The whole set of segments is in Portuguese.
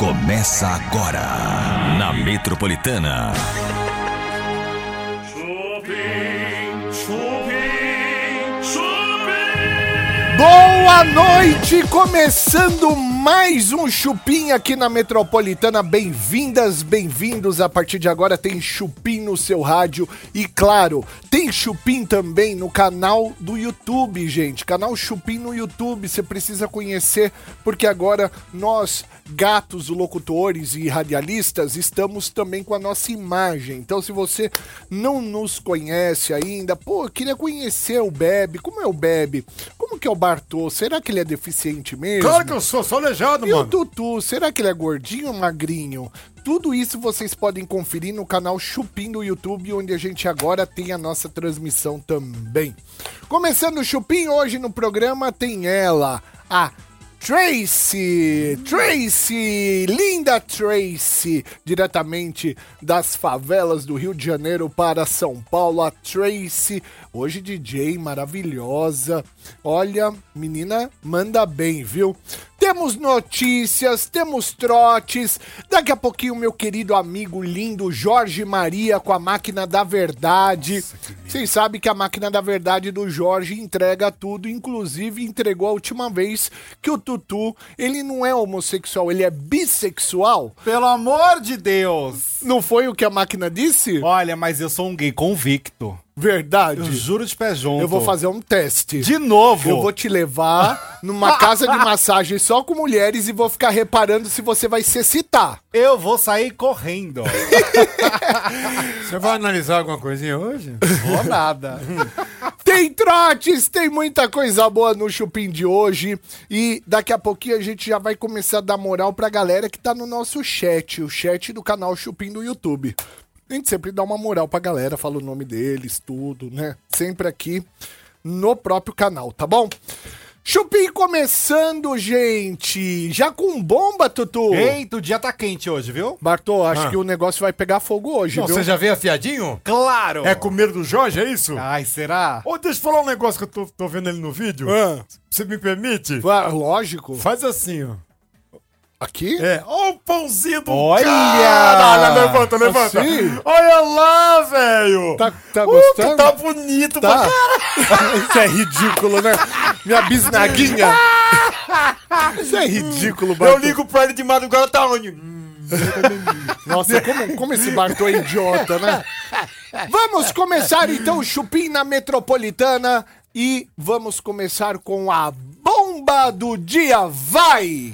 Começa agora na Metropolitana. Chupim, chupim, chupim. Boa noite, começando mais um Chupim aqui na Metropolitana. Bem-vindas, bem-vindos. A partir de agora tem Chupim no seu rádio e claro, tem Chupim também no canal do YouTube, gente. Canal Chupim no YouTube, você precisa conhecer porque agora nós gatos locutores e radialistas estamos também com a nossa imagem. Então, se você não nos conhece ainda, pô, queria conhecer o Bebe. Como é o Bebe? Como que é o Bartô? Será que ele é deficiente mesmo? Claro que eu sou, sou aleijado, E o mano. Tutu, será que ele é gordinho ou magrinho? Tudo isso vocês podem conferir no canal Chupim do YouTube, onde a gente agora tem a nossa transmissão também. Começando o Chupim, hoje no programa tem ela, a Tracy, Tracy, linda Tracy, diretamente das favelas do Rio de Janeiro para São Paulo, a Tracy, hoje DJ maravilhosa. Olha, menina, manda bem, viu? Temos notícias, temos trotes. Daqui a pouquinho, meu querido amigo lindo Jorge Maria com a máquina da verdade. Vocês sabem que a máquina da verdade do Jorge entrega tudo, inclusive entregou a última vez que o Tutu, ele não é homossexual, ele é bissexual. Pelo amor de Deus. Não foi o que a máquina disse? Olha, mas eu sou um gay convicto. Verdade. Eu juro de pé junto. Eu vou fazer um teste. De novo. Eu vou te levar numa casa de massagem só com mulheres e vou ficar reparando se você vai se excitar. Eu vou sair correndo. Você vai analisar alguma coisinha hoje? vou nada. Tem trotes, tem muita coisa boa no Chupim de hoje. E daqui a pouquinho a gente já vai começar a dar moral pra galera que tá no nosso chat, o chat do canal Chupim do YouTube. A gente sempre dá uma moral pra galera, fala o nome deles, tudo, né? Sempre aqui no próprio canal, tá bom? Chupim começando, gente! Já com bomba, Tutu! Eita, o dia tá quente hoje, viu? Bartô, acho Ah. que o negócio vai pegar fogo hoje, Não, viu? você já veio afiadinho? Claro. É com medo do Jorge, é isso? Ai, será? Ô, deixa eu falar um negócio que eu tô, tô vendo ele no vídeo. Ah, Você me permite? ah, lógico. Faz assim, ó. Aqui? É, ó o pãozinho do Olha! cara! Levanta, levanta! Assim? Olha lá, velho! Tá, tá Uh, gostando? tá bonito Tá. pra Isso é ridículo, né? Minha bisnaguinha. Isso é ridículo, Eu Bartô. ligo pra ele de madrugada, tá onde? Nossa, como, como esse Bartô é idiota, né? Vamos começar então o Chupim na Metropolitana e vamos começar com a bomba do dia. Vai!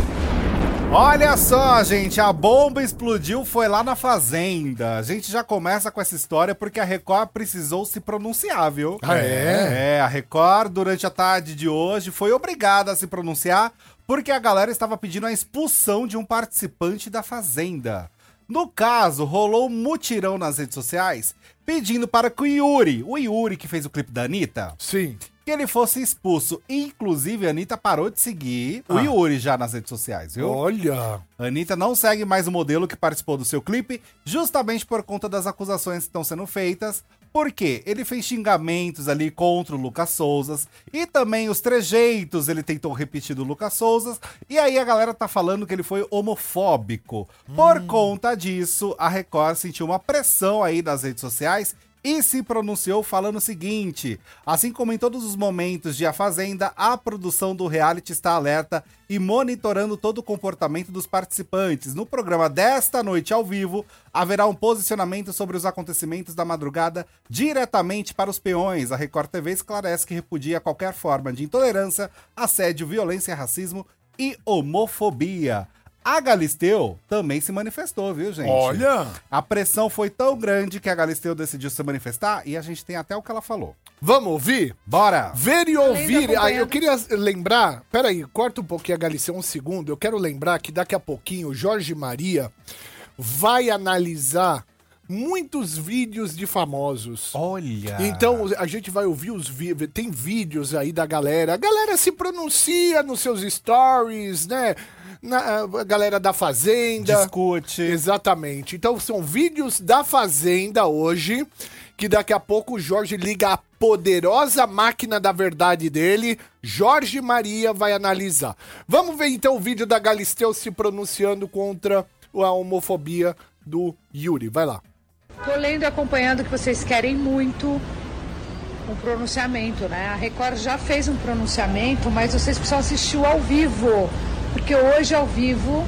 Olha só, gente, a bomba explodiu, foi lá na fazenda. A gente já começa com essa história porque a Record precisou se pronunciar, viu? Ah, é? É, a Record, durante a tarde de hoje, foi obrigada a se pronunciar porque a galera estava pedindo a expulsão de um participante da fazenda. No caso, rolou um mutirão nas redes sociais pedindo para que o Yuri, o Yuri que fez o clipe da Anitta, Sim. Que ele fosse expulso. Inclusive, a Anitta parou de seguir o Yuri já nas redes sociais, viu? Olha. A Anitta não segue mais o modelo que participou do seu clipe, justamente por conta das acusações que estão sendo feitas, porque ele fez xingamentos ali contra o Lucas Souzas, e também os trejeitos ele tentou repetir do Lucas Souzas, e aí a galera tá falando que ele foi homofóbico. Por conta disso, a Record sentiu uma pressão aí nas redes sociais e se pronunciou falando o seguinte: assim como em todos os momentos de A Fazenda, a produção do reality está alerta e monitorando todo o comportamento dos participantes. No programa desta noite ao vivo, haverá um posicionamento sobre os acontecimentos da madrugada diretamente para os peões. A Record TV esclarece que repudia qualquer forma de intolerância, assédio, violência, racismo e homofobia. A Galisteu também se manifestou, viu, gente? Olha! A pressão foi tão grande que a Galisteu decidiu se manifestar e a gente tem até o que ela falou. Vamos ouvir? Bora! Ver e ouvir. Aí eu queria lembrar. Peraí, corta um pouquinho a Galícia um segundo. Eu quero lembrar que daqui a pouquinho o Jorge Maria vai analisar muitos vídeos de famosos. Olha! Então a gente vai ouvir os vídeos. Tem vídeos aí da galera. A galera se pronuncia nos seus stories, né? Na, a galera da Fazenda. discute. Exatamente. Então são vídeos da Fazenda hoje que daqui a pouco o Jorge liga a poderosa máquina da verdade dele. Jorge Maria vai analisar. Vamos ver então o vídeo da Galisteu se pronunciando contra a homofobia do Yuri. Vai lá. Tô lendo e acompanhando que vocês querem muito um pronunciamento, né? A Record já fez um pronunciamento, mas vocês precisam assistir o ao vivo, porque hoje ao vivo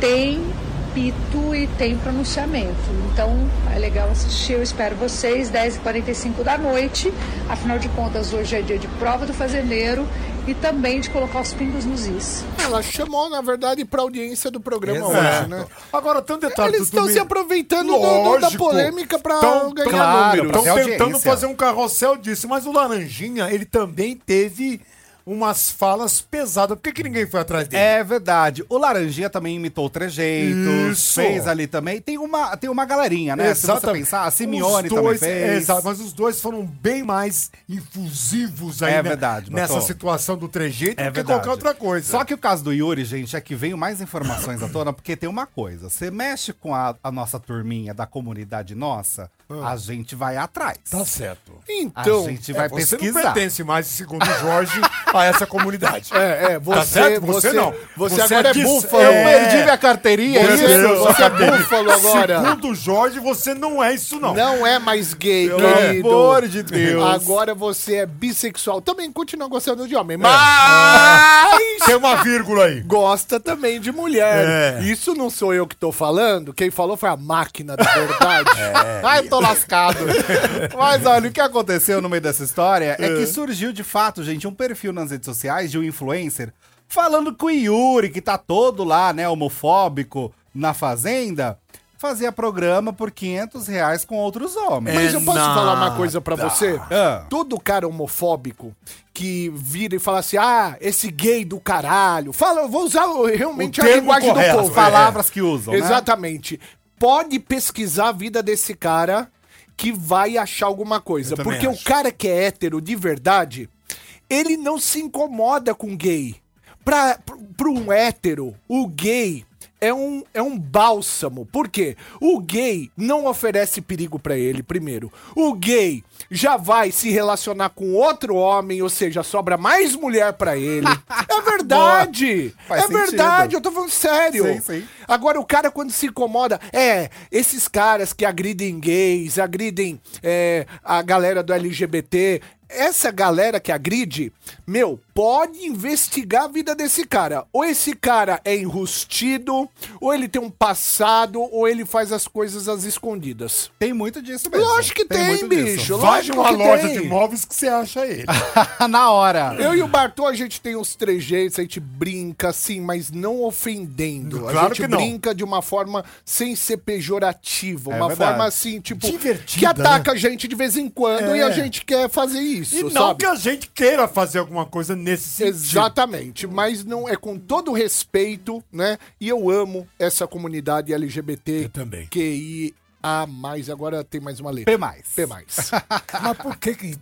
tem pito e tem pronunciamento. Então é legal assistir, eu espero vocês, 10h45 da noite. Afinal de contas, hoje é dia de prova do fazendeiro e também de colocar os pingos nos is. Ela chamou, na verdade, pra audiência do programa Exato. hoje, né? Agora, tem um detalhe. Eles estão se aproveitando do- do- da Lógico. polêmica pra Tão- ganhar claro, números. pra Estão tentando audiência. fazer um carrossel disso, mas o Laranjinha, ele também teve umas falas pesadas. Por que, que ninguém foi atrás dele? É verdade. O Laranjinha também imitou trejeitos, Isso. fez ali também. Tem uma, tem uma galerinha, né? Se você pensar, a Simeone Os também dois- fez. Exato, mas os dois foram bem mais infusivos aí É né, verdade, nessa situação do trejeito É do que qualquer outra coisa. Só que o caso do Yuri, gente, é que veio mais informações à tona, porque tem uma coisa. Você mexe com a, a nossa turminha da comunidade nossa, a gente vai atrás. Tá certo. Então, a gente vai É, você não pesquisar. pertence mais, segundo o Jorge, a essa comunidade. É, é, você, Tá certo? você, Você não. Você, Você agora é, é búfalo. Eu É. perdi minha carteirinha, é isso? você é búfalo agora. Segundo o Jorge, você não é isso, não. Não é mais gay, Pelo querido. amor de Deus. Agora você é bissexual. Também continua gostando de homem, mas Tem uma vírgula aí. gosta também de mulher. É. Isso não sou eu que tô falando. Quem falou foi a máquina da verdade. Ai, tô lascado. Mas olha, o que aconteceu no meio dessa história é que surgiu de fato, gente, um perfil nas redes sociais de um influencer falando que o Yuri, que tá todo lá, né, homofóbico na fazenda, fazia programa por 500 reais com outros homens. Mas eu posso nada. falar uma coisa pra você? Ah. Todo cara homofóbico que vira e fala assim, ah, esse gay do caralho. Fala, eu vou usar realmente O a linguagem correto, do As povo. palavras que usam, né? Pode pesquisar a vida desse cara que vai achar alguma coisa. Porque acho. o cara que é hétero de verdade, ele não se incomoda com gay. Pra, pra um hétero, o gay é um, é um bálsamo. Por quê? O gay não oferece perigo pra ele, primeiro. O gay já vai se relacionar com outro homem, ou seja, sobra mais mulher pra ele. é verdade! É sentido. verdade, eu tô falando sério. Sim, sim. Agora, o cara, quando se incomoda, é, esses caras que agridem gays, agridem é, a galera do LGBT, essa galera que agride, meu, pode investigar a vida desse cara. Ou esse cara é enrustido, ou ele tem um passado, ou ele faz as coisas às escondidas. Tem muito disso mesmo. Lógico que tem, muito disso. bicho. Vai numa que loja tem. de imóveis que você acha ele. Na hora. Eu e o Bartô, a gente tem uns trejeitos, a gente brinca, assim, mas não ofendendo. a Claro gente que não. brinca de uma forma sem ser pejorativa. É uma verdade. forma assim, tipo, Divertida, que ataca a gente de vez em quando É. e a gente quer fazer isso, E não sabe? que a gente queira fazer alguma coisa nesse sentido. Exatamente, mas não é com todo respeito, né? E eu amo essa comunidade LGBT. Eu também. QI A mais, agora tem mais uma letra. P mais. P mais. Mas por que que...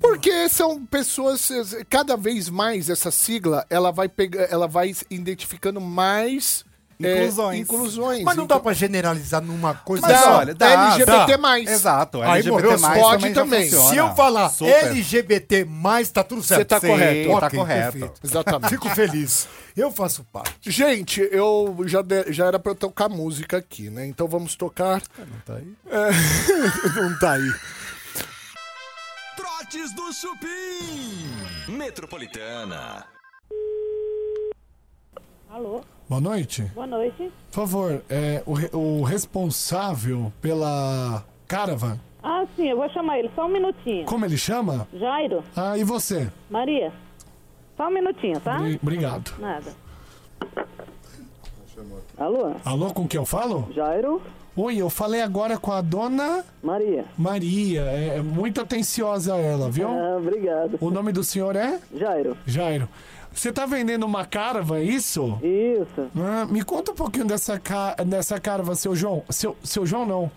Porque são pessoas, cada vez mais essa sigla, ela vai pegar, ela vai identificando mais é, Inclusões. inclusões. Mas não Então- dá pra generalizar numa coisa Mas só. olha, LGBT mais. Exato. Aí LGBT morreu, mais pode também, também. Se eu falar Super. LGBT+, tá tudo certo. Você tá Sim, correto. tá Ok, correto. perfeito. Exatamente. Fico feliz. Eu faço parte. Gente, eu já, de- já era pra eu tocar música aqui, né? Então vamos tocar. Não tá aí? É, não tá aí. Trotes do Chupim. Metropolitana. Alô, Boa noite. boa noite. Por favor, é, o, o responsável pela Caravan, Ah, sim, eu vou chamar ele, só um minutinho. como ele chama? Jairo, Ah, e você? Maria, só um minutinho, tá? Bri- Obrigado. Nada. Alô, Alô, com quem eu falo? Jairo, Oi, eu falei agora com a dona Maria. Maria. É, é muito atenciosa ela, viu? Ah, obrigado. O nome do senhor é? Jairo, Jairo. Você tá vendendo uma Caravan, é isso? isso. Ah, me conta um pouquinho dessa, ca... dessa Caravan, seu João. Seu, seu João não.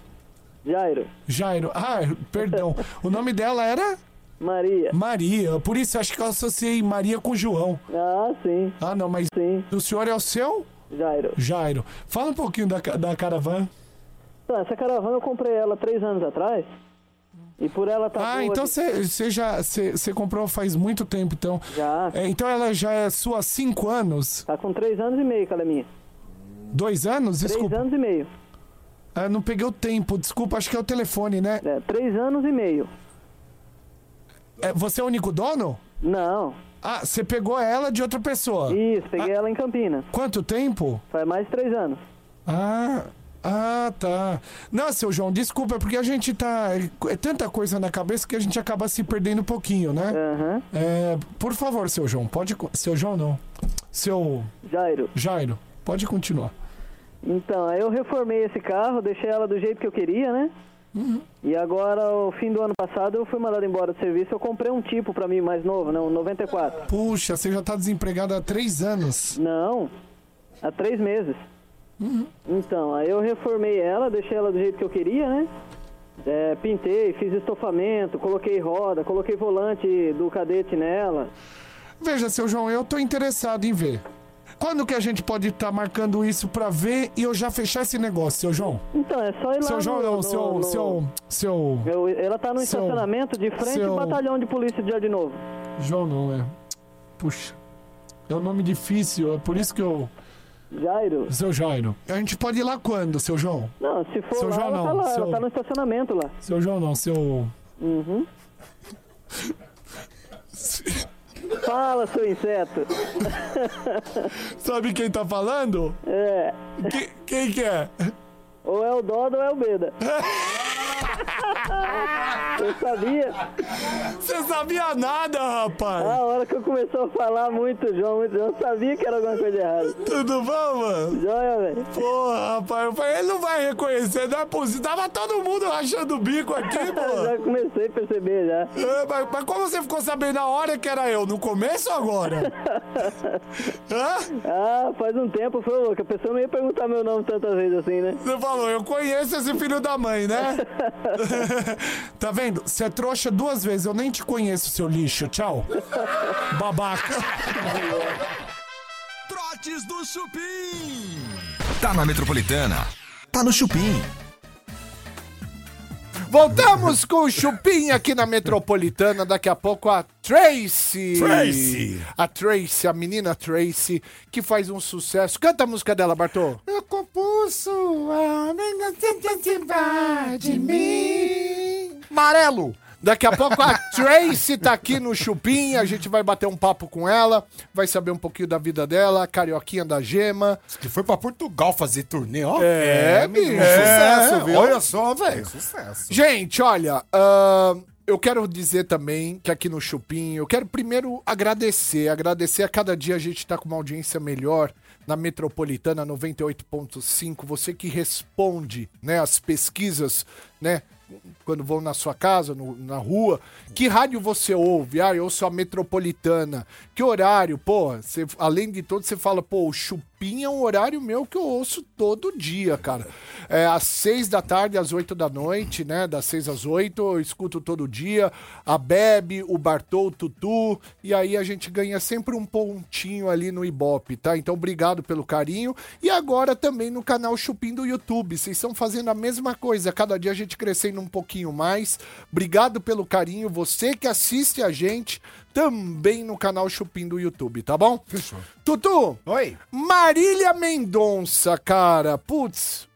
Jairo, Jairo. Ah, perdão. o nome dela era? Maria. Maria. Por isso acho que eu associei Maria com João. Ah, sim, Ah, não, mas sim. o senhor é o seu? Jairo. Jairo. Fala um pouquinho da, da Caravan. Então, essa caravana eu comprei ela três anos atrás. E por ela tá Ah, boa então você já você comprou faz muito tempo, então. Já. É, então ela já é sua há cinco anos? Tá com três anos e meio que ela é minha. Dois anos? Três Desculpa. anos e meio. Ah, não peguei o tempo, desculpa, acho que é o telefone, né? É, três anos e meio. É, você é o único dono? Não. Ah, você pegou ela de outra pessoa. Isso, peguei ela em Campinas. Quanto tempo? Faz mais de três anos. Ah, ah, tá. Não, seu João, desculpa, é porque a gente tá. É tanta coisa na cabeça que a gente acaba se perdendo um pouquinho, né? Aham. É, por favor, seu João, pode. Seu João não. Seu Jairo. Jairo, pode continuar. Então, aí eu reformei esse carro, deixei ela do jeito que eu queria, né? E agora, o fim do ano passado, eu fui mandado embora do serviço. Eu comprei um tipo pra mim mais novo, né? Um 94. Puxa, você já tá desempregado há três anos. Não, há três meses. Então, aí eu reformei ela, deixei ela do jeito que eu queria, né? É, pintei, fiz estofamento, coloquei roda, coloquei volante do cadete nela. Veja, seu João, eu tô interessado em ver. Quando que a gente pode estar marcando isso pra ver e eu já fechar esse negócio, seu João? Então, é só ir lá Seu João, no, não, seu, no- seu, seu, Eu- ela tá no Seu- estacionamento de frente seu- ao batalhão de polícia de Jardim Novo. João não é. Puxa, é um nome difícil, é por isso que eu, Jairo? seu Jairo. A gente pode ir lá quando, seu João? Não, se for Seu lá, João ela tá não, lá, seu- ela tá no estacionamento lá. Seu João não, seu, Uhum. Fala, seu inseto. sabe quem tá falando? É, Que- quem que é? ou é o Dodo ou é o Beda. Eu sabia. Você sabia nada, rapaz. A hora que eu começou a falar muito João, muito João, eu sabia que era alguma coisa errada. Tudo bom, mano? Joia, velho. Porra, rapaz, eu falei, ele não vai reconhecer, não é possível. Tava todo mundo rachando o bico aqui, pô. Já comecei a perceber já. É, mas, mas como você ficou sabendo na hora que era eu? No começo ou agora? Hã? Ah, faz um tempo, foi louco. A pessoa não ia perguntar meu nome tantas vezes assim, né? Você falou, eu conheço esse filho da mãe, né? tá vendo? Você é trouxa duas vezes, eu nem te conheço, seu lixo. Tchau. Babaca. Trotes do Chupim. Tá na Metropolitana. Tá no Chupim. Voltamos com o Chupim aqui na Metropolitana. Daqui a pouco a Tracy. Tracy. A Tracy, a menina Tracy, que faz um sucesso. Canta a música dela, Bartô. Eu compus a de mim. Amarelo. Daqui a pouco a Tracy tá aqui no Chupim, a gente vai bater um papo com ela, vai saber um pouquinho da vida dela, carioquinha da gema. Que foi pra Portugal fazer turnê, ó. É, bicho. sucesso, viu? Olha só, velho. Sucesso. Gente, olha, ahn, eu quero dizer também que aqui no Chupim, eu quero primeiro agradecer, agradecer a cada dia a gente tá com uma audiência melhor na Metropolitana 98.5, você que responde, né, as pesquisas, né, quando vão na sua casa, no- na rua, que rádio você ouve? Ah, eu ouço a Metropolitana. Que horário? Pô, você, além de tudo, você fala, pô, o é um horário meu que eu ouço todo dia, cara. É às seis da tarde, às oito da noite, né? Das seis às oito, eu escuto todo dia. A Bebe, o Bartô, o Tutu. E aí a gente ganha sempre um pontinho ali no Ibope, tá? Então, obrigado pelo carinho. E agora também no canal Chupim do YouTube. Vocês estão fazendo a mesma coisa. Cada dia a gente crescendo um pouquinho mais. Obrigado pelo carinho. Você que assiste a gente também no canal Chupim do YouTube, tá bom? Fechou. Tutu, Oi. Marília Mendonça, cara. Putz,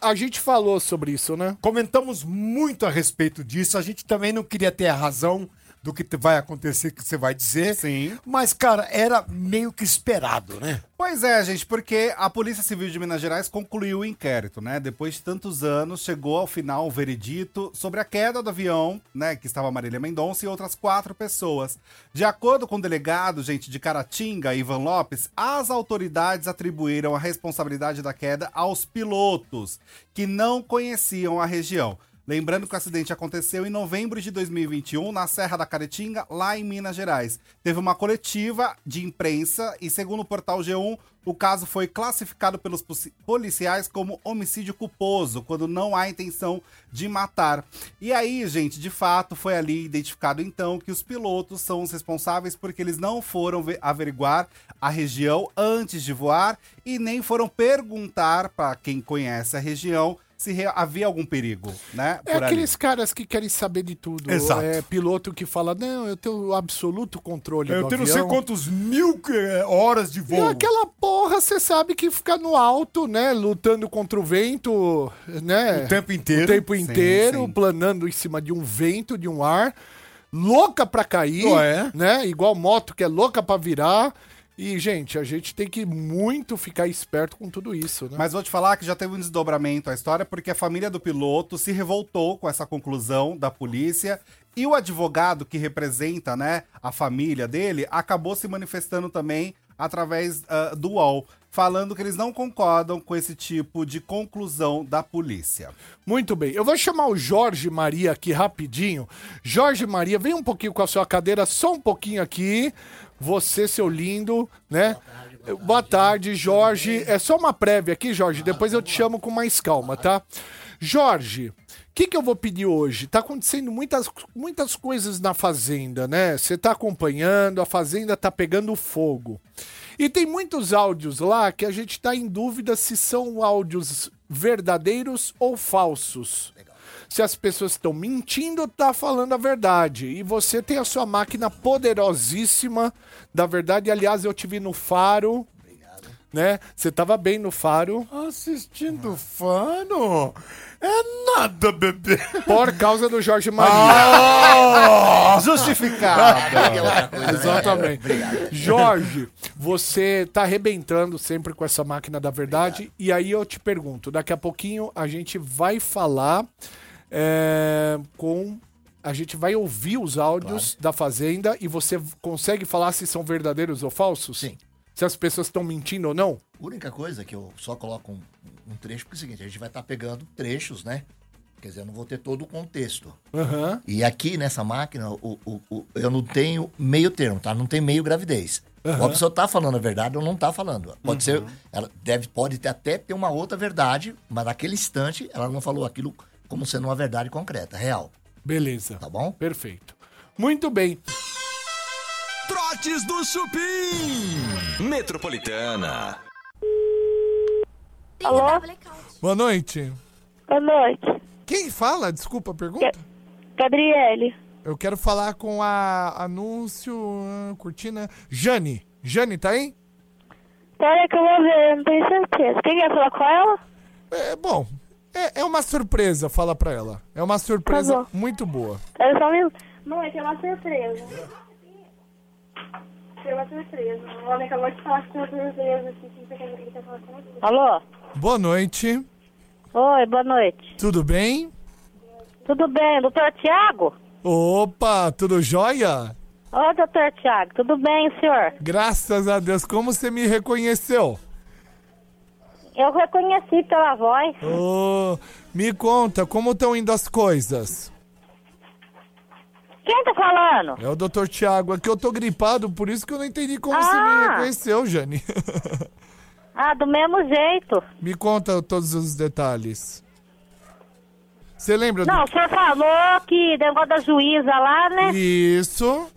a gente falou sobre isso, né? Comentamos muito a respeito disso. A gente também não queria ter a razão do que vai acontecer, que você vai dizer. Sim. Mas, cara, era meio que esperado, né? Pois é, gente, porque a Polícia Civil de Minas Gerais concluiu o inquérito, né? Depois de tantos anos, chegou ao final o veredito sobre a queda do avião, né? Que estava Marília Mendonça e outras quatro pessoas. De acordo com o delegado, gente, de Caratinga, Ivan Lopes, as autoridades atribuíram a responsabilidade da queda aos pilotos, que não conheciam a região. Lembrando que o acidente aconteceu em novembro de 2021 na Serra da Caretinga, lá em Minas Gerais. Teve uma coletiva de imprensa e, segundo o portal G1, o caso foi classificado pelos policiais como homicídio culposo, quando não há intenção de matar. E aí, gente, de fato, foi ali identificado então que os pilotos são os responsáveis porque eles não foram ve- averiguar a região antes de voar e nem foram perguntar para quem conhece a região se havia algum perigo, né? É por ali. aqueles caras que querem saber de tudo. Exato. É piloto que fala, não, eu tenho o absoluto controle Eu do tenho não avião. sei quantos mil eh, horas de E voo. aquela porra, você sabe que fica no alto, né? Lutando contra o vento, né? O tempo inteiro. O tempo Sim, inteiro, sim. planando em cima de um vento, de um ar. Louca pra cair, Oh, é? né? Igual moto que é louca pra virar. E, gente, a gente tem que muito ficar esperto com tudo isso, né? Mas vou te falar que já teve um desdobramento a história, porque a família do piloto se revoltou com essa conclusão da polícia e o advogado que representa, né, a família dele acabou se manifestando também através ah, do UOL, falando que eles não concordam com esse tipo de conclusão da polícia. Muito bem. Eu vou chamar o Jorge Maria aqui rapidinho. Jorge Maria, vem um pouquinho com a sua cadeira, só um pouquinho aqui. Você, seu lindo, né? Boa tarde, Jorge. É só uma prévia aqui, Jorge. Depois eu te chamo com mais calma, tá? Jorge, o que, que eu vou pedir hoje? Tá acontecendo muitas, muitas coisas na Fazenda, né? Você tá acompanhando, a Fazenda tá pegando fogo. E tem muitos áudios lá que a gente tá em dúvida se são áudios verdadeiros ou falsos. Se as pessoas estão mentindo tá falando a verdade. E você tem a sua máquina poderosíssima da verdade. Aliás, eu te vi no Faro. Né? Você tava bem no Faro Assistindo fano? É nada, bebê. por causa do Jorge Maria. Ah! Justificado. Exatamente. Jorge, você tá arrebentando sempre com essa máquina da verdade. E aí eu te pergunto, daqui a pouquinho a gente vai falar é, com. A gente vai ouvir os áudios da Fazenda e você consegue falar se são verdadeiros ou falsos? Sim. Se as pessoas estão mentindo ou não? A única coisa que eu só coloco um, um trecho, porque é o seguinte, a gente vai estar pegando trechos, né? Quer dizer, eu não vou ter todo o contexto. Aham. E aqui nessa máquina, o, o- o- eu não tenho meio termo, tá? Não tem meio gravidez. A pessoa tá falando a verdade ou não tá falando. Pode ser, ela deve, pode ter, até ter uma outra verdade, mas naquele instante ela não falou aquilo como sendo uma verdade concreta, real. Beleza. Tá bom? Perfeito. Muito bem. Trotes do Chupim. Metropolitana. Alô? Boa noite. Boa noite. Quem fala? Desculpa a pergunta. Gabriele. Eu quero falar com a anúncio, ah, cortina. Jane. Jane, tá aí? Pera que eu vou ver, não tenho certeza. Quem quer falar com ela? É, bom, é, é uma surpresa, fala pra ela. É uma surpresa Tá muito boa. Pera só um minuto. Não, é que é uma surpresa. Uma surpresa. O homem acabou de falar que é uma surpresa. aqui, que você quer- que quer falar com você. Alô? Boa noite. Oi, boa noite. Tudo bem? Tudo bem, doutor Tiago? Opa, tudo jóia? Ô, doutor Tiago, tudo bem, senhor? Graças a Deus, como você me reconheceu? Eu reconheci pela voz. Ô, me conta, como estão indo as coisas? Quem tá falando? É o Dr. Tiago, aqui eu tô gripado, por isso que eu não entendi como você me Ah! reconheceu, Jane. Ah, do mesmo jeito. me conta todos os detalhes. Você lembra Não, o senhor falou que negócio da juíza lá, né? do... Isso,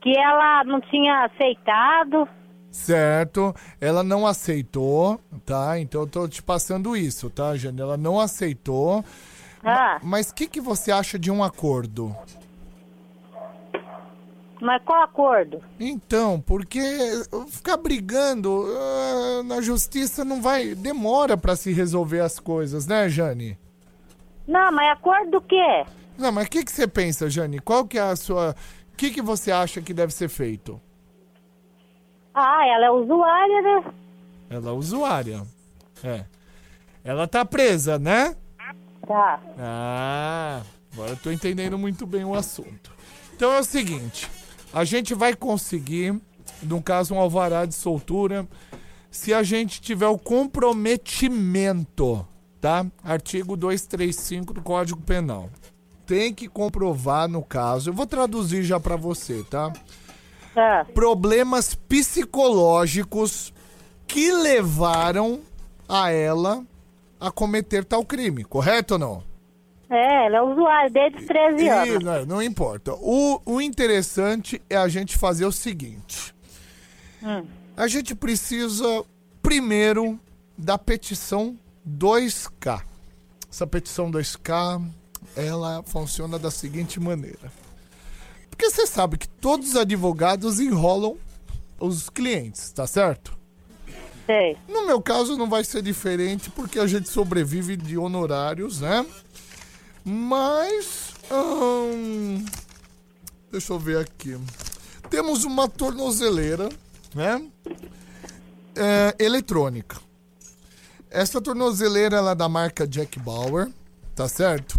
Que ela não tinha aceitado. certo. Ela não aceitou, tá? Então eu tô te passando isso, tá, Jane? Ela não aceitou. Ah, Mas o que, que você acha de um acordo? Mas qual acordo? Então, porque ficar brigando ah, na justiça não vai. Demora pra se resolver as coisas, né, Jane? Não, mas acordo do quê? Não, mas o que, que você pensa, Jane? Qual que é a sua. O que, que você acha que deve ser feito? Ah, ela é usuária, né? Ela é usuária. É. Ela tá presa, né? Tá. Ah, agora eu tô entendendo muito bem o assunto. Então é o seguinte: a gente vai conseguir, no caso, um alvará de soltura, se a gente tiver o comprometimento, tá? Artigo 235 do Código Penal. Tem que comprovar, no caso, eu vou traduzir já pra você, tá? Ah, Problemas psicológicos que levaram a ela a cometer tal crime, correto ou não? É, ela é usuária desde os 13 E, anos. não, não importa. O, o interessante é a gente fazer o seguinte: Hum. a gente precisa primeiro da petição 2K, essa petição do SK, ela funciona da seguinte maneira. Porque você sabe que todos os advogados enrolam os clientes, tá certo? Sei. No meu caso não vai ser diferente porque a gente sobrevive de honorários, né? Mas. hum, deixa eu ver aqui. Temos uma tornozeleira, né? É, eletrônica. Essa tornozeleira ela é da marca Jack Bauer, tá certo?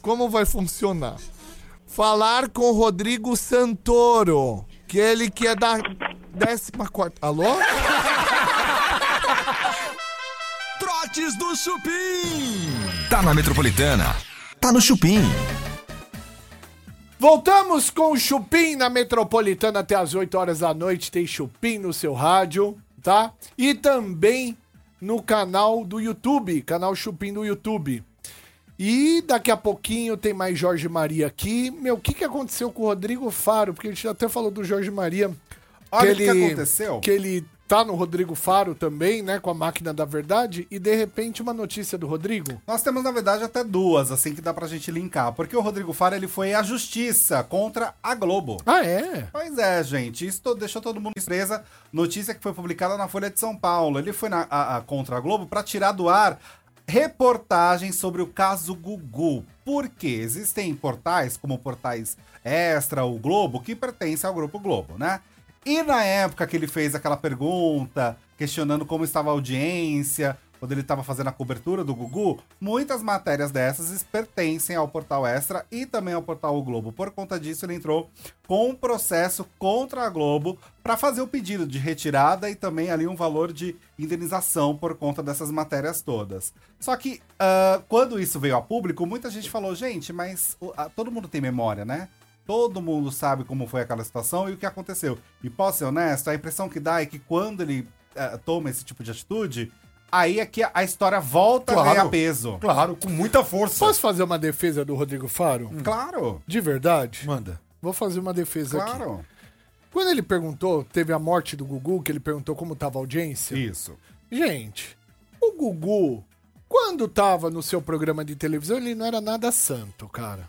Como vai funcionar? Falar com o Rodrigo Santoro, que ele que é da 14. Alô? Trotes do Chupim. Tá na Metropolitana. Tá no Chupim. Voltamos com o Chupim na Metropolitana até as 8 horas da noite. Tem Chupim no seu rádio, tá? E também no canal do YouTube, canal Chupim do YouTube. E daqui a pouquinho tem mais Jorge Maria aqui. Meu, o que, que aconteceu com o Rodrigo Faro? Porque a gente até falou do Jorge Maria. Olha o que aconteceu. Que ele tá no Rodrigo Faro também, né? Com a máquina da verdade. E de repente uma notícia do Rodrigo. Nós temos, na verdade, até duas, assim, que dá pra gente linkar. Porque o Rodrigo Faro, ele foi à justiça contra a Globo. Ah, é? Pois é, gente. Isso deixou todo mundo surpresa. Notícia que foi publicada na Folha de São Paulo. Ele foi na, a- a- contra a Globo pra tirar do ar reportagens sobre o caso Gugu. Por quê? Existem portais, como portais Extra, o Globo, que pertencem ao Grupo Globo, né? E na época que ele fez aquela pergunta, questionando como estava a audiência, quando ele estava fazendo a cobertura do Gugu, muitas matérias dessas pertencem ao portal Extra e também ao portal O Globo. Por conta disso, ele entrou com um processo contra a Globo para fazer o pedido de retirada e também ali um valor de indenização por conta dessas matérias todas. Só que ah, quando isso veio a público, muita gente falou, gente, mas ah, todo mundo tem memória, né? Todo mundo sabe como foi aquela situação e o que aconteceu. E posso ser honesto, a impressão que dá é que quando ele eh, toma esse tipo de atitude, aí é que a, a história volta a Claro. ganhar peso. Claro, com muita força. Posso fazer uma defesa do Rodrigo Faro? Claro, De verdade? Manda. Vou fazer uma defesa aqui. claro. Quando ele perguntou, teve a morte do Gugu, que ele perguntou como tava a audiência. Isso. Gente, o Gugu, quando tava no seu programa de televisão, ele não era nada santo, cara.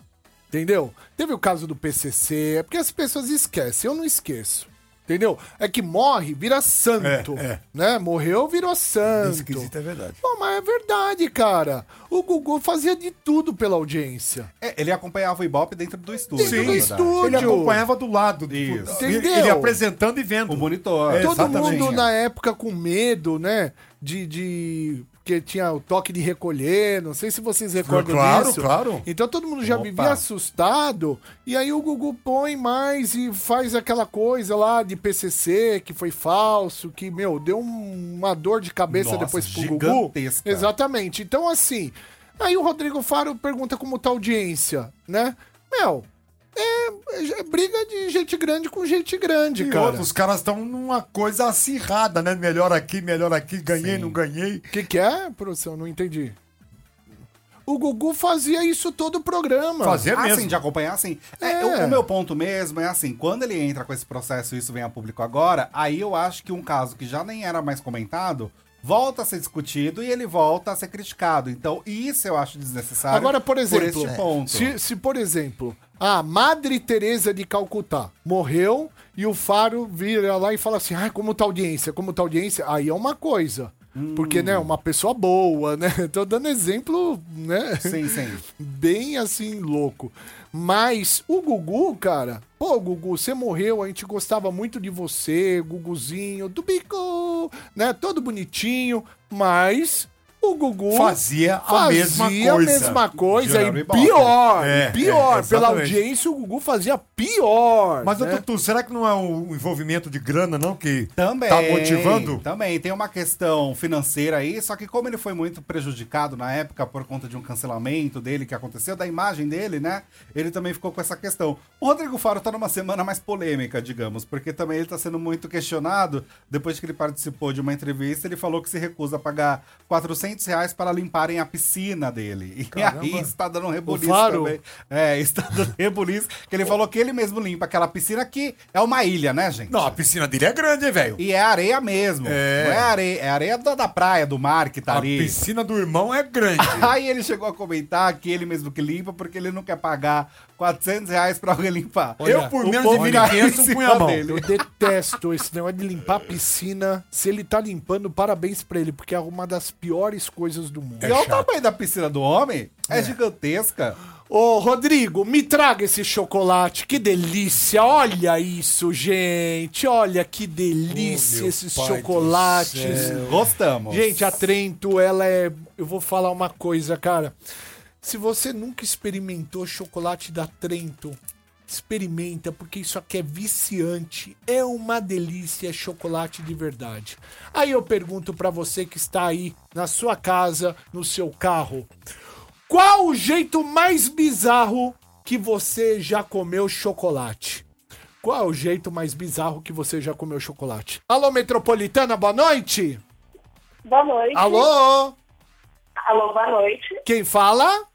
Entendeu? Teve o caso do PCC, é porque as pessoas esquecem, eu não esqueço. Entendeu? É que morre, vira santo. É, é. Né? Morreu, virou santo. Esse quesito é verdade. Pô, mas é verdade, cara. O Gugu fazia de tudo pela audiência. É, ele acompanhava o Ibope dentro do estúdio. Dentro do estúdio. Ele acompanhava do lado. do- Isso. Entendeu? ele apresentando e vendo. O monitor. É, Todo exatamente. mundo na época com medo, né? De. de... Porque tinha o toque de recolher, não sei se vocês recordam Claro, disso. claro. Então todo mundo já Opa. vivia assustado. E aí o Gugu põe mais e faz aquela coisa lá de PCC que foi falso, que, meu, deu um- uma dor de cabeça Nossa, depois pro Gugu. gigantesca. Exatamente. Então, assim. Aí o Rodrigo Faro pergunta como tá a audiência, né? Meu, é, é briga de gente grande com gente grande, E cara. outros, os caras estão numa coisa acirrada, né? Melhor aqui, melhor aqui, ganhei, não ganhei. O que, que é, produção? Não entendi. O Gugu fazia isso todo o programa. Fazer Ah, mesmo. sim, de acompanhar, sim. É, É. o, o meu ponto mesmo é assim, quando ele entra com esse processo e isso vem a público agora, aí eu acho que um caso que já nem era mais comentado, volta a ser discutido e ele volta a ser criticado. Então, isso eu acho desnecessário. Agora, por exemplo, este ponto. Se, se, por exemplo, a Madre Teresa de Calcutá morreu e o Faro vira lá e fala assim: ai, como tá a audiência? Como tá a audiência? Aí é uma coisa. Porque, né, uma pessoa boa, né? Tô dando exemplo, né? Sim, sim. bem assim, louco. Mas o Gugu, cara, pô, Gugu, você morreu, a gente gostava muito de você, Guguzinho, do bico, né? Todo bonitinho, mas o Gugu Fazia a mesma fazia a coisa. mesma coisa e pior, É, pior. é, Pela audiência, o Gugu fazia pior. Mas, né? Tutu, será que não é o envolvimento de grana, não? Que Também. tá motivando? Também. Tem uma questão financeira aí, só que como ele foi muito prejudicado na época por conta de um cancelamento dele que aconteceu, da imagem dele, né? Ele também ficou com essa questão. O Rodrigo Faro tá numa semana mais polêmica, digamos, porque também ele tá sendo muito questionado. Depois que ele participou de uma entrevista, ele falou que se recusa a pagar 400 400 reais para limparem a piscina dele. E Caramba. aí está dando um rebuliço também. É, está dando rebuliço, que ele falou que ele mesmo limpa aquela piscina que é uma ilha, né, gente? Não, a piscina dele é grande, hein, velho? E é areia mesmo. É. Não é areia, é areia da, da praia, do mar que tá A ali. piscina do irmão é grande. Aí ele chegou a comentar que ele mesmo que limpa, porque ele não quer pagar 400 reais pra alguém limpar. Eu, por menos de caiu 1.500, em cima punha a mão. dele. Eu detesto esse negócio de limpar a piscina. Se ele tá limpando, parabéns pra ele, porque é uma das piores coisas do mundo. E olha o tamanho da piscina do homem. É, gigantesca. Ô, Rodrigo, me traga esse chocolate. Que delícia. Olha isso, gente. Olha que delícia meu esses chocolates. Gostamos. Gente, a Trento, ela é. Eu vou falar uma coisa, cara. Se você nunca experimentou chocolate da Trento, experimenta, porque isso aqui é viciante. É uma delícia, é chocolate de verdade. Aí eu pergunto pra você que está aí na sua casa, no seu carro, qual o jeito mais bizarro que você já comeu chocolate? Qual é o jeito mais bizarro que você já comeu chocolate? Alô, Metropolitana, boa noite! Boa noite. Alô? Alô, boa noite. Quem fala?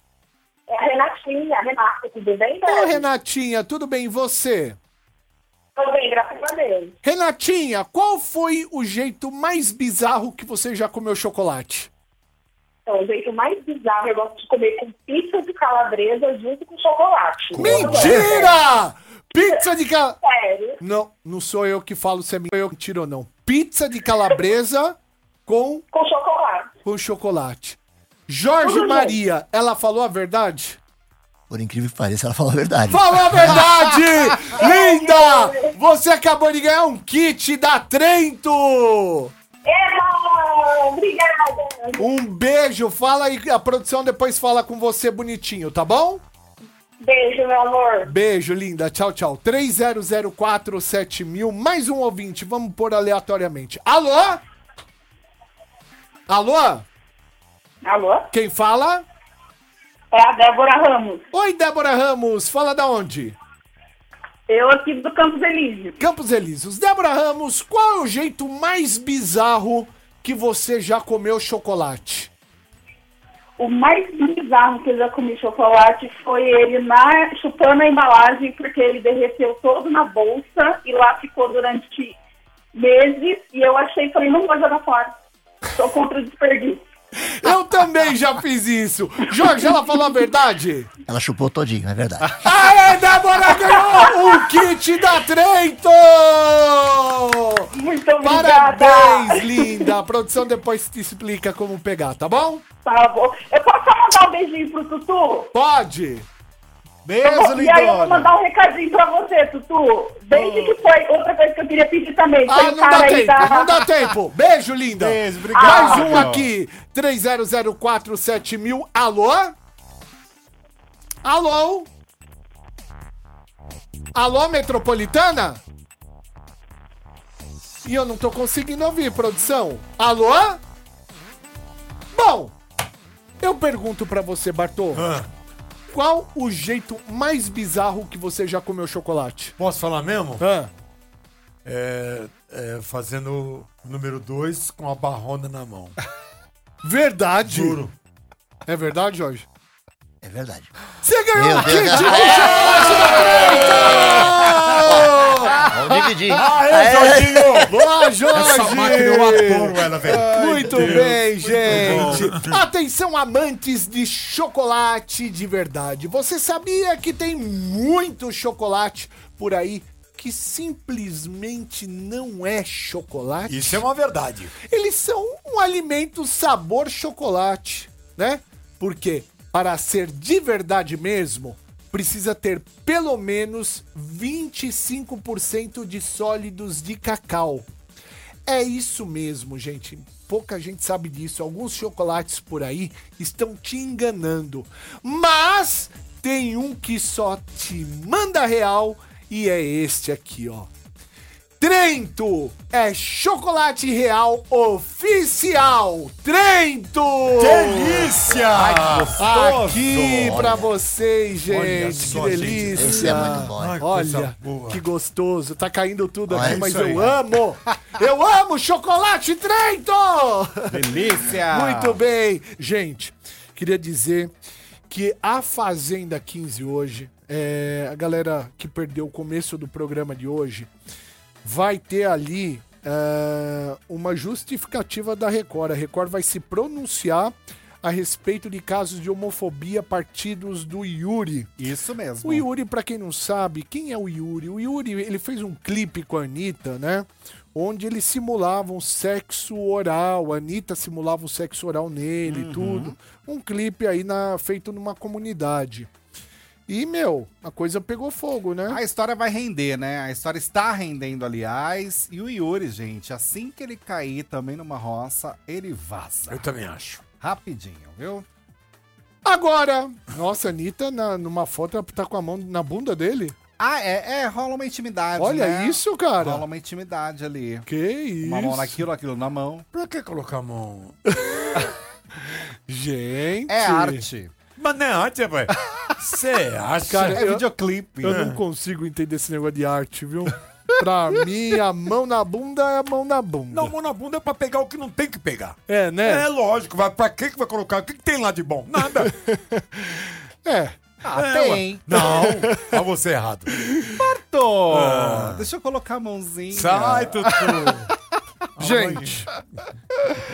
É a Renatinha, a Renata, tudo bem, Ô? Renatinha, tudo bem e você? Tudo bem, graças a Deus. Renatinha, qual foi o jeito mais bizarro que você já comeu chocolate? Então, o jeito mais bizarro, eu gosto de comer com pizza de calabresa junto com chocolate. Mentira! Pizza de cal... Sério? Não, não sou eu que falo se é mentira ou não. Pizza de calabresa com, Com chocolate. com chocolate. Jorge bem. Maria, ela falou a verdade? Por incrível que pareça, ela falou a verdade. Falou a verdade! Linda! Você acabou de ganhar um kit da Trento! Eba! Obrigada! Um beijo, fala aí, a produção depois fala com você bonitinho, tá bom? Beijo, meu amor. Beijo, linda. Tchau, tchau. 30047000, mais um ouvinte. Vamos pôr aleatoriamente. Alô? Alô? Alô? Quem fala? É a Débora Ramos. Oi, Débora Ramos. Fala da onde? Eu aqui do Campos Elíseos. Campos Elíseos. Débora Ramos, qual é o jeito mais bizarro que você já comeu chocolate? O mais bizarro que eu já comi chocolate foi ele na, chupando a embalagem, porque ele derreteu todo na bolsa e lá ficou durante meses. E eu achei, falei, não vou jogar fora. Sou contra o desperdício. Eu também já fiz isso. Jorge, ela falou a verdade? Ela chupou todinho, é verdade. Aê, Débora ganhou o kit da Trento! Muito obrigada. Parabéns, linda. A produção depois te explica como pegar, tá bom? Tá bom. Eu posso só mandar um beijinho pro Tutu? Pode. Eu vou- e aí eu vou mandar um recadinho pra você, Tutu. Desde que foi outra coisa que eu queria pedir também. Ah, não dá aí tempo, da- não dá tempo. Beijo, linda. Beijo, Mais obrigado. um aqui. 30047000. Alô? Alô? Alô, Metropolitana? E eu não tô conseguindo ouvir, produção. Alô? Bom, eu pergunto pra você, Bartô. Qual o jeito mais bizarro que você já comeu chocolate? Posso falar mesmo? Hã? É, é, fazendo o número 2 com a barrona na mão. Verdade. Juro. É verdade, Jorge? É verdade. Você ganhou Meu um Deus. kit do chocolate Trento! Vamos dividir. Aê, Jorginho! Boa, Jorge! Essa máquina eu adoro ela, velho. Muito Deus. bem, gente. Atenção, amantes de chocolate de verdade. Você sabia que tem muito chocolate por aí que simplesmente não é chocolate? Isso é uma verdade. Eles são um alimento sabor chocolate, né? Porque para ser de verdade mesmo, precisa ter pelo menos 25% de sólidos de cacau. É isso mesmo, gente. Pouca gente sabe disso. Alguns chocolates por aí estão te enganando. Mas tem um que só te manda real e é este aqui, ó. Trento é chocolate real oficial. Trento! Delícia! Aqui pra vocês, gente. só, que gente. delícia. Esse é muito bom. Ai, Olha, boa. que gostoso. Tá caindo tudo Olha aqui, mas aí. eu amo. Eu amo chocolate Trento! Delícia! Muito bem. Gente, queria dizer que a Fazenda 15 hoje, é, a galera que perdeu o começo do programa de hoje, vai ter ali é, uma justificativa da Record. A Record vai se pronunciar a respeito de casos de homofobia partidos do Yuri. Isso mesmo. O Yuri, pra quem não sabe, quem é o Yuri? O Yuri, ele fez um clipe com a Anitta, né? Onde eles simulavam sexo oral. A Anitta simulava o sexo oral nele e tudo. Um clipe aí na, feito numa comunidade. E, meu, a coisa pegou fogo, né? A história vai render, né? A história está rendendo, aliás. E o Yuri, gente, assim que ele cair também numa roça, ele vaza. Eu também acho. Rapidinho, viu? Agora, nossa, a Anitta, na, numa foto, ela tá com a mão na bunda dele. Ah, é, é rola uma intimidade. Olha né? isso, cara. Rola uma intimidade ali. Que isso. Uma mão naquilo, aquilo na mão. Pra que colocar a mão? Gente. É arte. Mas não é arte, rapaz. Você acha? Cara, É eu- videoclipe. Eu não consigo entender esse negócio de arte, viu? Pra mim, a mão na bunda é a mão na bunda. Não, mão na bunda é pra pegar o que não tem que pegar. É, né? É, lógico. Vai, pra que que vai colocar? O que, que tem lá de bom? Nada. É. Ah, É, tem. Não. Olha você errado. Tô. Ah. Deixa eu colocar a mãozinha. Sai, Tutu. Gente,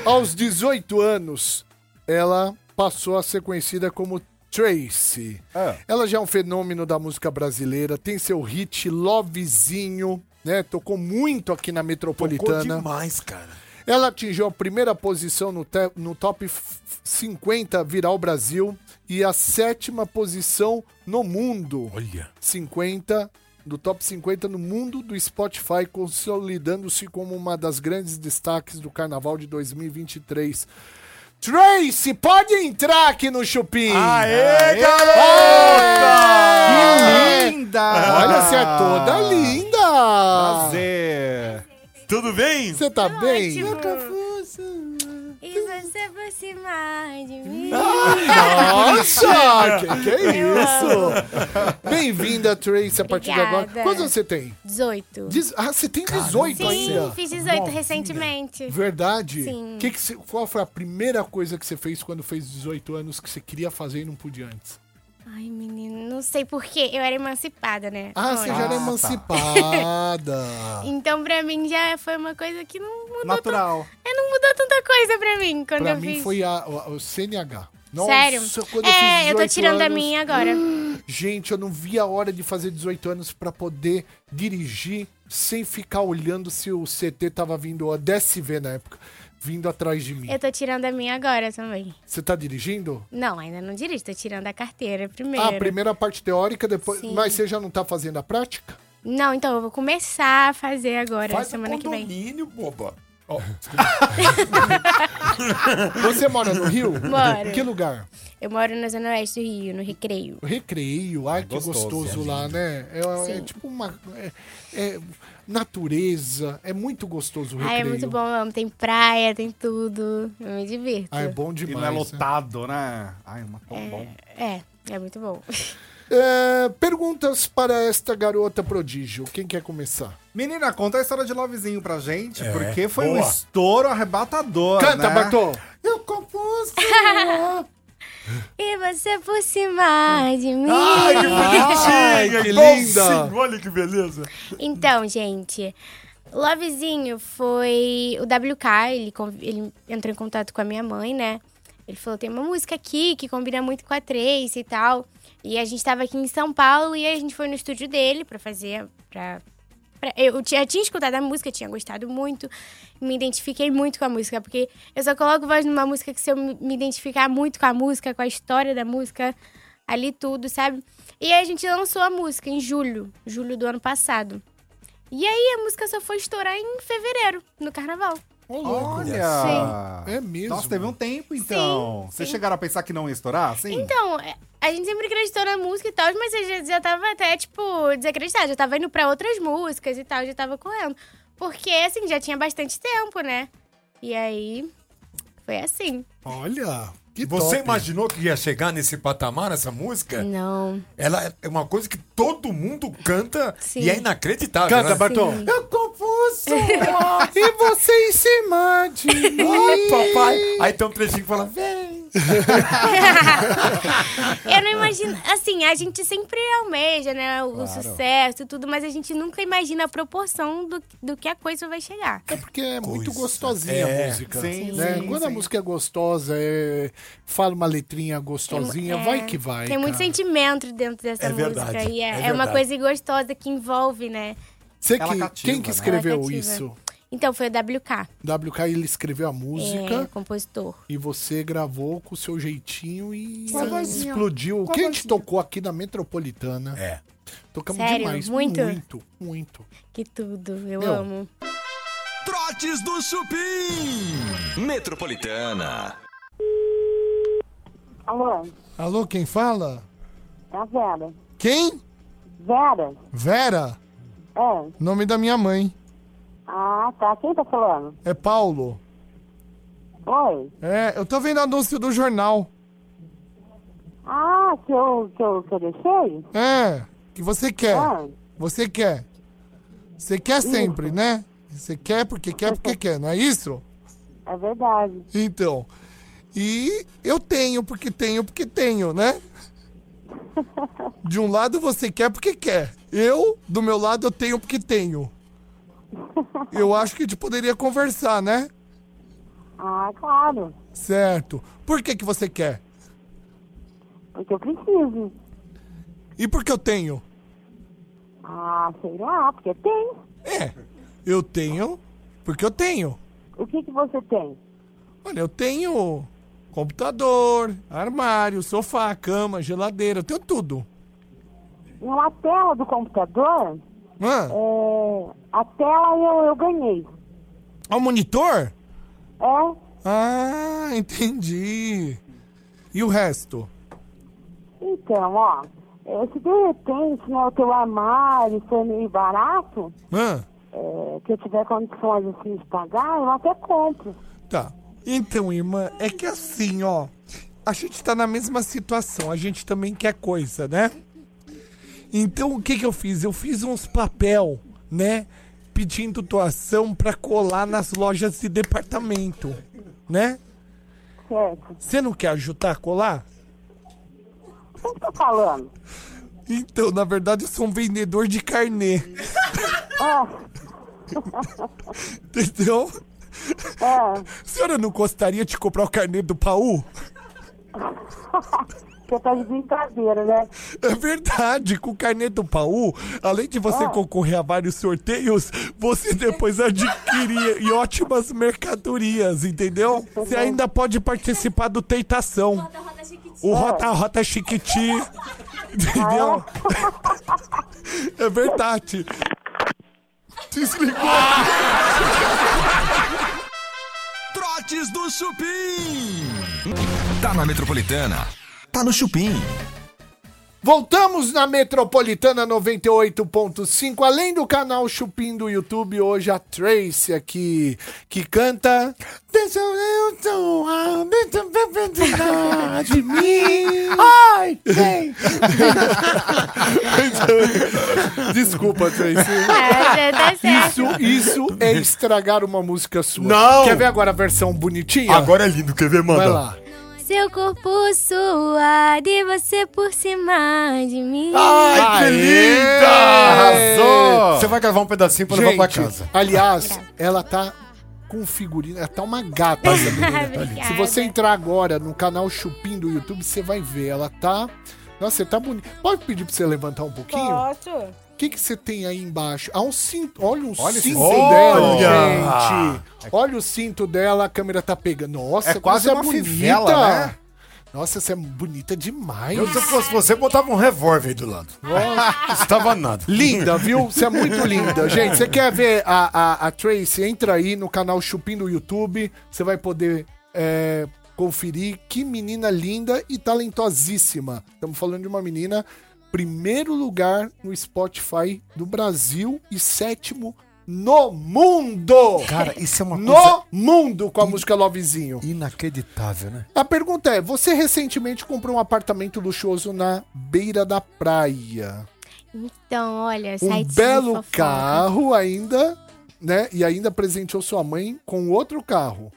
aos 18 anos, ela passou a ser conhecida como Tracy. Ah. Ela já é um fenômeno da música brasileira, tem seu hit Lovezinho, né? Tocou muito aqui na Tocou Metropolitana. demais, cara. Ela atingiu a primeira posição no, no top f- 50 Viral Brasil e a sétima posição no mundo. Olha. 50 do top 50 no mundo do Spotify, consolidando-se como uma das grandes destaques do Carnaval de 2023. Tracy, pode entrar aqui no Chupim. Aê, Que Linda! Olha, você é toda linda. Prazer. Tudo bem? Você tá bem? Você cima de mim. Nossa, que, que é isso? Bem-vinda, Tracy, a partir de agora. Obrigada. Quantos anos você tem? 18. Diz- Ah, você tem 18 Sim, ainda. fiz 18 recentemente. Verdade? Sim. Que que você- qual foi a primeira coisa que você fez quando fez 18 anos que você queria fazer e não podia antes? Ai, menino, não sei porquê. Eu era emancipada, né? Ah, você já era Ah, tá. emancipada. Então, pra mim, já foi uma coisa que não mudou, Natural. é, não mudou tanta coisa pra mim quando pra eu mim fiz. foi a, o, o CNH. Nossa, Sério? quando é, eu tô 18 tirando a anos- minha agora. Gente, eu não vi a hora de fazer 18 anos pra poder dirigir sem ficar olhando se o CT tava vindo, a DSV na época, vindo atrás de mim. Eu tô tirando a minha agora também. Você tá dirigindo? Não, ainda não dirijo, tô tirando a carteira primeiro. Ah, a primeira parte teórica, depois. Sim. Mas você já não tá fazendo a prática? Não, então eu vou começar a fazer agora, Faz semana que vem. condomínio, boba. Você mora no Rio? Moro. Que lugar? Eu moro na Zona Oeste do Rio, no Recreio. Recreio, ai que gostoso, gostoso lá, né? É, é tipo uma. É, é natureza, é muito gostoso o Ah, recreio. é muito bom, amo. Tem praia, tem tudo. Eu me divirto. Ah, é bom E demais. não é né? lotado, né? Ai, mas tão bom. É, é muito bom. É, perguntas para esta garota prodígio. Quem quer começar? Menina, conta a história de Lovezinho pra gente, É, porque foi um boa. estouro arrebatador, Canta, né? Bartô! Eu compus. E você por cima de mim. Ai, que Ai, bonitinha. que linda. Olha que beleza. Então, gente, Lovezinho foi o WK, ele, ele entrou em contato com a minha mãe, né? Ele falou, tem uma música aqui que combina muito com a Trace e tal. E a gente tava aqui em São Paulo e a gente foi no estúdio dele pra fazer, pra... pra- Eu tinha, tinha escutado a música, tinha gostado muito, me identifiquei muito com a música, porque eu só coloco voz numa música que se eu me me identificar muito com a música, com a história da música, ali tudo, sabe? E aí a gente lançou a música em julho, julho do ano passado. E aí a música só foi estourar em fevereiro, no carnaval. Olha! É mesmo. Nossa, teve um tempo, então. Sim, Vocês sim. chegaram a pensar que não ia estourar? Sim? Então, a gente sempre acreditou na música e tal, mas eu já, já tava até, tipo, desacreditada. Já tava indo pra outras músicas e tal, já tava correndo. Porque, assim, já tinha bastante tempo, né? E aí, foi assim. Olha, que Você top. imaginou que ia chegar nesse patamar, essa música? Não. Ela é uma coisa que todo mundo canta Sim. e é inacreditável. Canta, né? Bartô. Sim. Eu confuso. e você em cima de mim. Ai, papai. Aí tem um trechinho que fala, vem. Eu não imagino. Assim, a gente sempre almeja, né? O sucesso e tudo, mas a gente nunca imagina a proporção do, do que a coisa vai chegar. É porque é muito Coisa. gostosinha É, a música. sim, né? sim, Quando a sim. música é gostosa, é... fala uma letrinha gostosinha, É, vai que vai. Tem muito cara. sentimento dentro dessa É música. verdade, E é, é é uma verdade. coisa gostosa que envolve, né? Você que, cativa, quem que né? escreveu cativa. isso? Então, foi o WK. WK, ele escreveu a música É, compositor. e você gravou com o seu jeitinho e vozinha. explodiu. Quem a gente tocou aqui na Metropolitana? É. Tocamos Sério? demais. Muito? Muito, muito. Que tudo, eu Meu. amo. Trotes do Chupim. Metropolitana. Alô, Alô, quem fala? é a Vera. Quem? Vera? Vera. É. Nome da minha mãe. Ah, tá. Quem tá falando? É Paulo. Oi. É, eu tô vendo anúncio do jornal. Ah, que eu, que eu, que eu deixei? É, que você quer. Ah, Você quer. Você quer sempre, né? Você quer porque quer porque quer, não é isso? é verdade. Então. E eu tenho porque tenho porque tenho, né? De um lado você quer porque quer. Eu, do meu lado, eu tenho porque tenho. Eu acho que a gente poderia conversar, né? Ah, claro. Certo. Por que, que você quer? Porque eu preciso. E por que eu tenho? Ah, sei lá, porque tem. É, eu tenho porque eu tenho. O que que você tem? Olha, eu tenho computador, armário, sofá, cama, geladeira, eu tenho tudo. Na tela do computador, Hã? é, a tela eu, eu ganhei. Ó, o monitor? É, Ah, entendi. E o resto? então, ó. é, se de repente, né, o teu armário for meio barato, Hã? é, que eu tiver condições assim de pagar, eu até compro. Tá. Então, irmã, é que assim, ó. A gente tá na mesma situação, a gente também quer coisa, né? Então, o que que eu fiz? Eu fiz uns papel, né? Pedindo doação pra colar nas lojas de departamento, né? Certo. Você não quer ajudar a colar? Quem tá falando? Então, na verdade, eu sou um vendedor de carnê. Ah, Entendeu? é. A senhora não gostaria de comprar o carnê do Paú? Você tá de brincadeira, né? É verdade, com o carnê do Paú, além de você concorrer a vários sorteios, você depois adquiria em ótimas mercadorias, entendeu? Você ainda pode participar do Tentação. O Rota Rota Chiquiti. Entendeu? É verdade. Desligou. Trotes do Chupim. Tá na Metropolitana. Tá no Chupim. Voltamos na Metropolitana 98.5. Além do canal Chupim do YouTube, hoje a Tracy aqui, que canta. Deixa eu eu cuidar de mim. Ai. Desculpa, Tracy. É, certo. Isso, isso é estragar uma música sua. Não. Quer ver agora a versão bonitinha? Agora é lindo, quer ver, manda? Vai lá. Seu corpo suado e você por cima de mim. Ai, que linda! Arrasou! Você vai gravar um pedacinho pra levar pra Gente, casa. aliás, ela tá com figurino, ela tá uma gata essa menina. Obrigada. Se você entrar agora no canal Chupim do YouTube, você vai ver, ela tá... Nossa, você tá bonita. Pode pedir pra você levantar um pouquinho? Posso? O que, que você tem aí embaixo? Ah, um cinto. Olha o Olha cinto dela, Olha! gente. Olha o cinto dela, a câmera tá pegando. Nossa, É quase uma fivela, né? Nossa, você é bonita demais. Eu, se eu fosse você, botava um revólver aí do lado. Estava nada. Linda, viu? Você é muito linda. Gente, você quer ver a, a, a Tracy? Entra aí no canal Chupim do YouTube. Você vai poder é, conferir. Que menina linda e talentosíssima. Estamos falando de uma menina, primeiro lugar no Spotify do Brasil e sétimo no mundo. Cara, isso é uma no coisa mundo com a música Lovezinho. inacreditável, né? A pergunta é: você recentemente comprou um apartamento luxuoso na beira da praia? Então, olha, Um belo carro ainda, né? E ainda presenteou sua mãe com outro carro.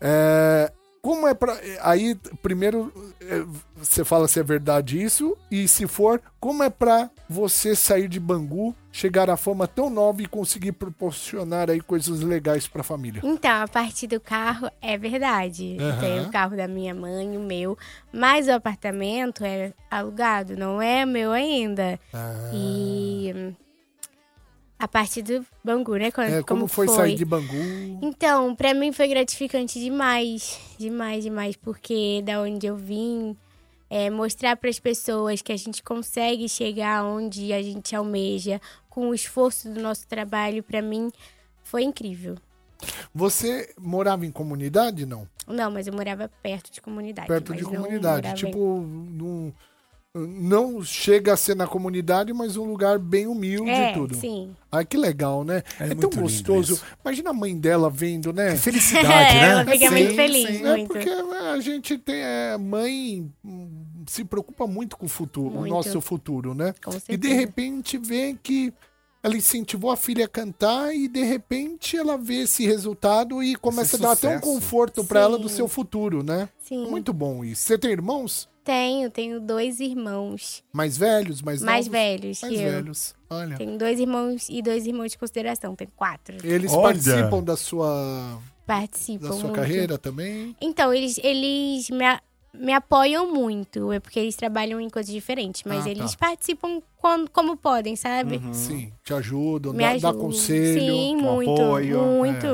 É, como é pra. Aí, primeiro, é, você fala se é verdade isso, e se for, como é pra você sair de Bangu, chegar à fama tão nova e conseguir proporcionar aí coisas legais pra família? Então, a parte do carro é verdade. Aham. Tem o carro da minha mãe, o meu. Mas o apartamento é alugado, não é meu ainda. Ah. E a parte do Bangu, né? Quando- É, como, foi, sair de Bangu? Então, pra mim foi gratificante demais, demais, demais, porque da onde eu vim, é, mostrar para as pessoas que a gente consegue chegar onde a gente almeja com o esforço do nosso trabalho, pra mim foi incrível. Você morava em comunidade, não? Não, mas eu morava perto de comunidade. Perto de comunidade. Tipo, num- não chega a ser na comunidade, mas um lugar bem humilde É, e tudo. sim. Ai, que legal, né? É, tão muito lindo gostoso. isso. Imagina a mãe dela vendo, né? Que felicidade, É, ela né? fica muito Sim, feliz, sim. É muito. porque a gente tem. É, mãe hum, se preocupa muito com o futuro, o Muito. nosso futuro, né? Com E de certeza. repente vê que ela incentivou a filha a cantar e de repente ela vê esse resultado e começa a dar até um conforto pra ela do seu futuro, né? Sim. Muito bom isso. Você tem irmãos? Tenho, tenho dois irmãos Mais velhos, mais, mais novos? velhos Mais que eu. velhos. Olha. Tenho dois irmãos e dois irmãos de consideração. Tenho quatro. Eles Olha. participam da sua, Participam. da sua muito. carreira também? Então, eles, eles me, a- me apoiam muito. É porque eles trabalham em coisas diferentes. Mas Ah, eles tá. participam quando, como podem, sabe? Sim, te ajudam, Me dá, dá ajudam. conselho. Sim, muito. apoio, muito,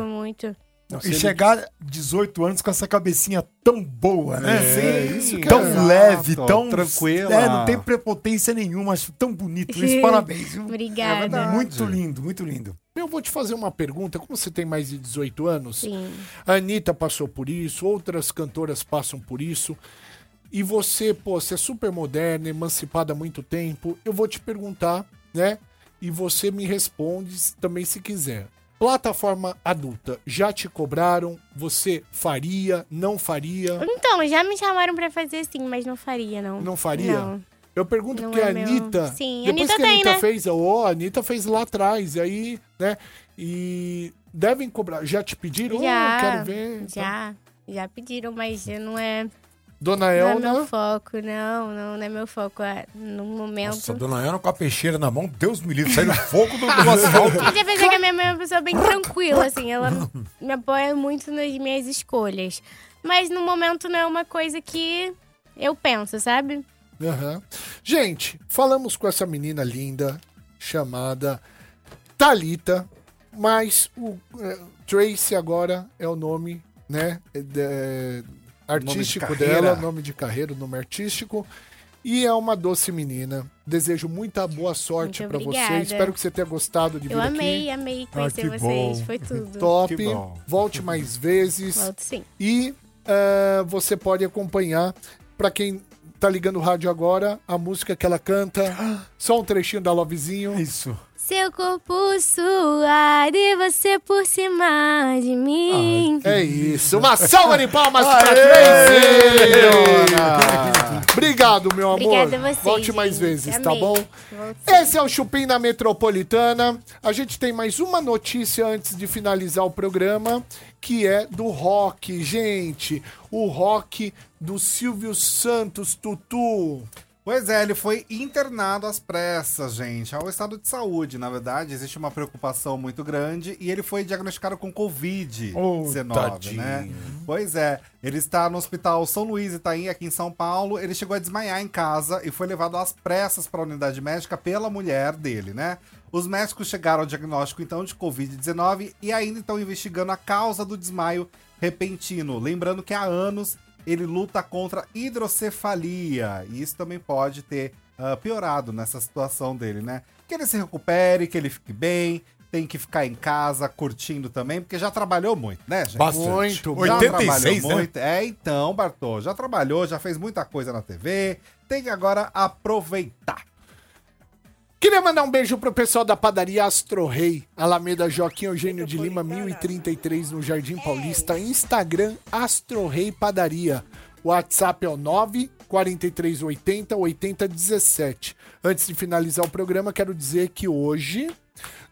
é. Muito. E chegar 18 anos com essa cabecinha tão boa, né? É, isso que tão é. leve, Exato, tão tranquila. É, não tem prepotência nenhuma, acho tão bonito isso. Parabéns. Obrigada. verdade. Muito lindo, muito lindo. Eu vou te fazer uma pergunta. Como você tem mais de 18 anos, Sim. a Anitta passou por isso, outras cantoras passam por isso. E você, pô, você é super moderna, emancipada há muito tempo. Eu vou te perguntar, né? E você me responde também se quiser. Plataforma adulta, já te cobraram? Você faria? Não faria? Então, já me chamaram pra fazer sim, mas não faria, não. Não faria? Não. Eu pergunto Não porque é a meu- Anitta. Sim, depois Anitta que a tem, Anitta né? fez, ó, a Anitta fez lá atrás, e aí, né? E devem cobrar. Já te pediram? Oh, Já, quero ver. já. Já pediram, mas não é, Dona não é Elna. meu foco, não, não, não é meu foco. é, No momento. Nossa, dona Ana com a peixeira na mão, Deus me livre, sai do fogo do, do asfalto. Já pensei que a minha mãe é uma pessoa bem tranquila, assim. Ela me apoia muito nas minhas escolhas. Mas no momento não é uma coisa que eu penso, sabe? Aham. Gente, falamos com essa menina linda chamada Talita, mas o é, Tracy agora é o nome, né, é, artístico carreira. dela, nome de carreira, nome artístico. E é uma doce menina. Desejo muita boa sorte pra você. Espero que você tenha gostado de vir Eu aqui. amei, amei conhecer que vocês. bom. Foi tudo. Top. Que bom. Volte mais vezes. Volto sim. E eh, você pode acompanhar, pra quem tá ligando o rádio agora, a música que ela canta. Só um trechinho da Lovezinho. Isso. Seu corpo suado e você por cima de mim. É isso. Uma salva de palmas pra Aê! Tracy! Obrigado, meu amor. Obrigada a vocês, Volte mais gente. vezes, tá Amei. bom? Volto sim. Esse é o Chupim na Metropolitana. A gente tem mais uma notícia antes de finalizar o programa, que é do rock, gente. O rock do Silvio Santos, Tutu. Pois é, ele foi internado às pressas, gente, ao estado de saúde. Na verdade, existe uma preocupação muito grande e ele foi diagnosticado com Covid-19, tadinho. né? Pois é, ele está no Hospital São Luís Itaim, aqui em São Paulo. Ele chegou a desmaiar em casa e foi levado às pressas para a unidade médica pela mulher dele, né? Os médicos chegaram ao diagnóstico, então, de Covid-19 e ainda estão investigando a causa do desmaio repentino. Lembrando que há anos ele luta contra hidrocefalia. E isso também pode ter ah, piorado nessa situação dele, né? Que ele se recupere, que ele fique bem, tem que ficar em casa curtindo também, porque já trabalhou muito, né, gente? Bastante. Muito, Já 86, trabalhou né? muito. É, então, Bartô, já trabalhou, já fez muita coisa na TV, tem que agora aproveitar. Queria mandar um beijo pro pessoal da padaria Astro Rei, Alameda Joaquim Eugênio de Lima, 1033, no Jardim Paulista. Instagram Astro Rei Padaria. WhatsApp é o 94380 8017. Antes de finalizar o programa, quero dizer que hoje,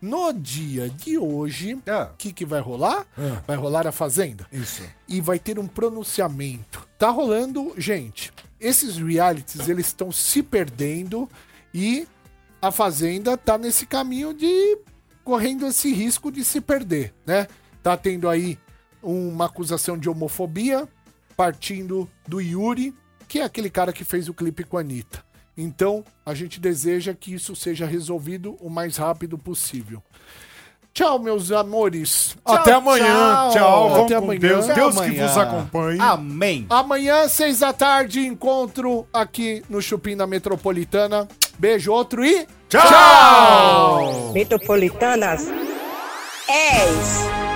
no dia de hoje, o Ah. que, que vai rolar? Vai rolar a Fazenda. Isso. E vai ter um pronunciamento. Tá rolando, gente. Esses realities, eles estão se perdendo e a Fazenda tá nesse caminho de correndo esse risco de se perder, né? Tá tendo aí uma acusação de homofobia partindo do Yuri, que é aquele cara que fez o clipe com a Anitta. Então, a gente deseja que isso seja resolvido o mais rápido possível. Tchau, meus amores. Até amanhã. Tchau. Vamos Até com amanhã. Deus. Deus que amanhã. vos acompanhe. Amém. Amanhã, seis da tarde, encontro aqui no Chupim da Metropolitana. Beijo, outro e Tchau! Metropolitanas 10.